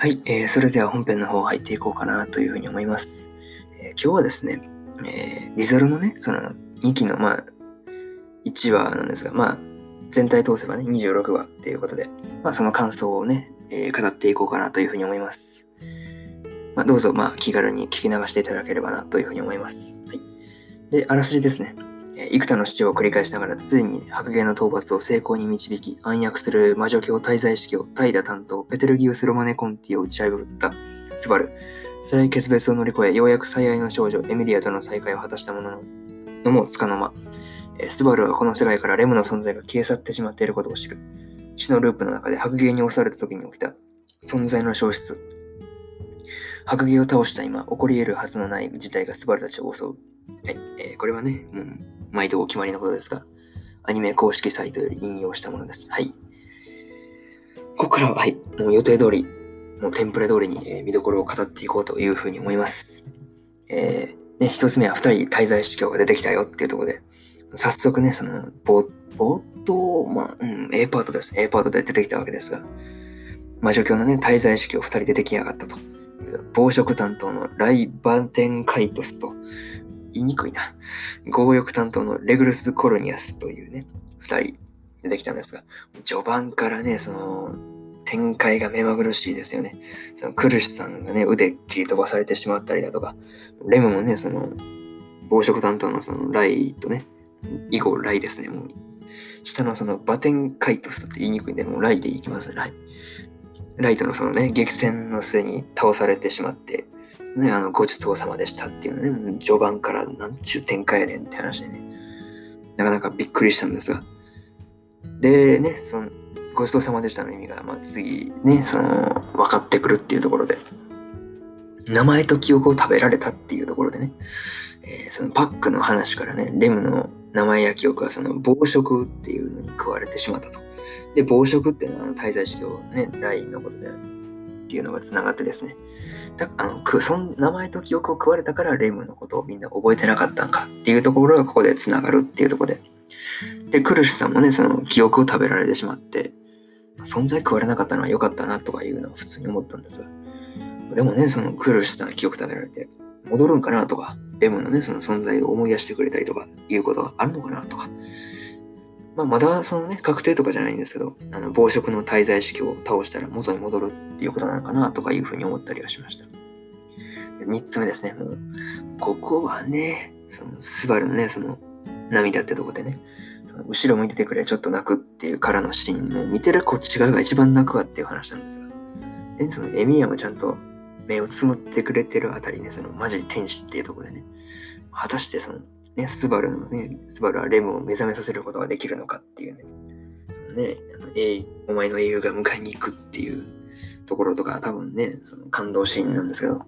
はい、えー、それでは本編の方入っていこうかなというふうに思います。えー、今日はですね、えー、リザルのね、その2期の、まあ、1話なんですが、まあ、全体通せばね、26話っていうことで、まあ、その感想をね、えー、語っていこうかなというふうに思います。まあ、どうぞ、まあ、気軽に聞き流していただければなというふうに思います。はい。で、あらすじですね。幾多の死を繰り返しながら、ついに白芸の討伐を成功に導き、暗躍する魔女教滞在式を怠惰担当、ペテルギウス・ロマネ・コンティを打ち破ったスバル。辛い決別を乗り越え、ようやく最愛の少女、エミリアとの再会を果たしたものの、のもつかの間。スバルはこの世界からレムの存在が消え去ってしまっていることを知る。死のループの中で白芸に襲われた時に起きた存在の消失。白芸を倒した今、起こり得るはずのない事態がスバルたちを襲う。はい。えー、これはね、うん、毎度お決まりのことですが、アニメ公式サイトより引用したものです。はい。ここからは、はい、もう予定通り、もうテンプレ通りに、えー、見どころを語っていこうというふうに思います。えー、ね、一つ目は二人滞在司教が出てきたよっていうところで、早速ね、その、冒頭、まあ、うん、A パートです。A パートで出てきたわけですが、魔女教のね、滞在式を二人出てきやがったと。暴食担当のライバテンカイトスと、言いにくいな。強欲担当のレグルス・コルニアスというね、二人出てきたんですが、序盤からね、その、展開が目まぐるしいですよね。そのクルシさんがね、腕切り飛ばされてしまったりだとか、レムもね、その、暴食担当のそのライとね、以後ライですね、もう。下のそのバテンカイトスって言いにくいんで、もうライでいきます、ライ。ライトのそのね、激戦の末に倒されてしまって、ね、あの、ごちそうさまでしたっていうのね、序盤からなんちゅう展開やねんって話でね、なかなかびっくりしたんですが。でね、その、ごちそうさまでしたの意味が、まあ、次ね、その、分かってくるっていうところで、名前と記憶を食べられたっていうところでね、えー、そのパックの話からね、レムの名前や記憶はその暴食っていうのに食われてしまったと。で、暴食っていうのは滞在資料ね、ラインのことでっていうのが繋がってですね。だあのくその名前と記憶を食われたからレムのことをみんな覚えてなかったんかっていうところがここで繋がるっていうところで。で、クルシュさんもね、その記憶を食べられてしまって、存在食われなかったのは良かったなとかいうのを普通に思ったんですでもね、そのクルシュさん記憶食べられて、戻るんかなとか、レムのね、その存在を思い出してくれたりとか、いうことがあるのかなとか。まあ、まだそのね、確定とかじゃないんですけど、あの、暴食の滞在式を倒したら元に戻るっていうことなのかなとかいうふうに思ったりはしました。三つ目ですね、もう、ここはね、その、スバルのね、その、涙ってとこでね、その後ろ向いててくれ、ちょっと泣くっていうからのシーンも見てるこっち側が一番泣くわっていう話なんですが、で、そのエミヤもちゃんと目をつむってくれてるあたりね、そのマジ天使っていうとこでね、果たしてその、ね、スバルのね、スバルはレムを目覚めさせることができるのかっていうね、そのね、あのえお前の英雄が迎えに行くっていうところとか多分ね、その感動シーンなんですけど、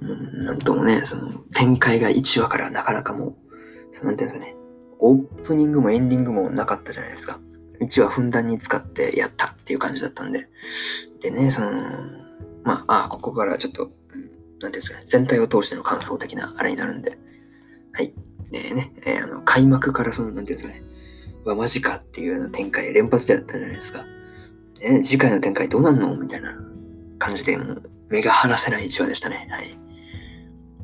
うん、なんともね、その展開が1話からなかなかもう、そなんていうんですかね、オープニングもエンディングもなかったじゃないですか。1話ふんだんに使ってやったっていう感じだったんで。でね、その、まあ、あここからちょっと、なんですかね、全体を通しての感想的なあれになるんで、はい。でね、えー、あの、開幕からその、なんていうんですかね、うわ、マジかっていうような展開連発であったじゃないですか。で、次回の展開どうなんのみたいな感じで、もう、目が離せない一話でしたね。はい。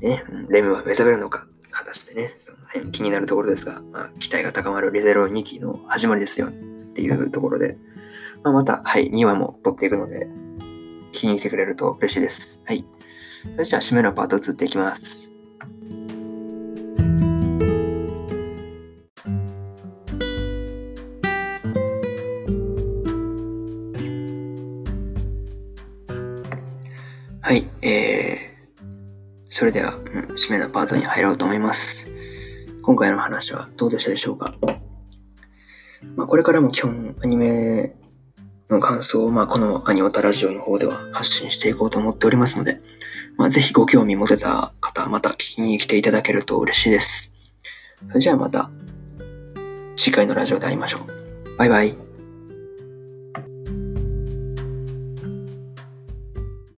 ね、レムは目覚めるのか、果たしてね、その辺気になるところですが、まあ、期待が高まるリゼロ2期の始まりですよっていうところで、まあ、また、はい、2話も撮っていくので、気に入ってくれると嬉しいです。はい。それじゃあ、締めのパート移っていきます。はい、えー、それでは、うん、締めのパートに入ろうと思います。今回の話はどうでしたでしょうか？まあ、これからも基本アニメの感想を、まあ、このアニオタラジオの方では発信していこうと思っておりますので、まあ、ぜひご興味持てた方、また聞きに来ていただけると嬉しいです。それじゃあまた次回のラジオで会いましょう。バイバイ。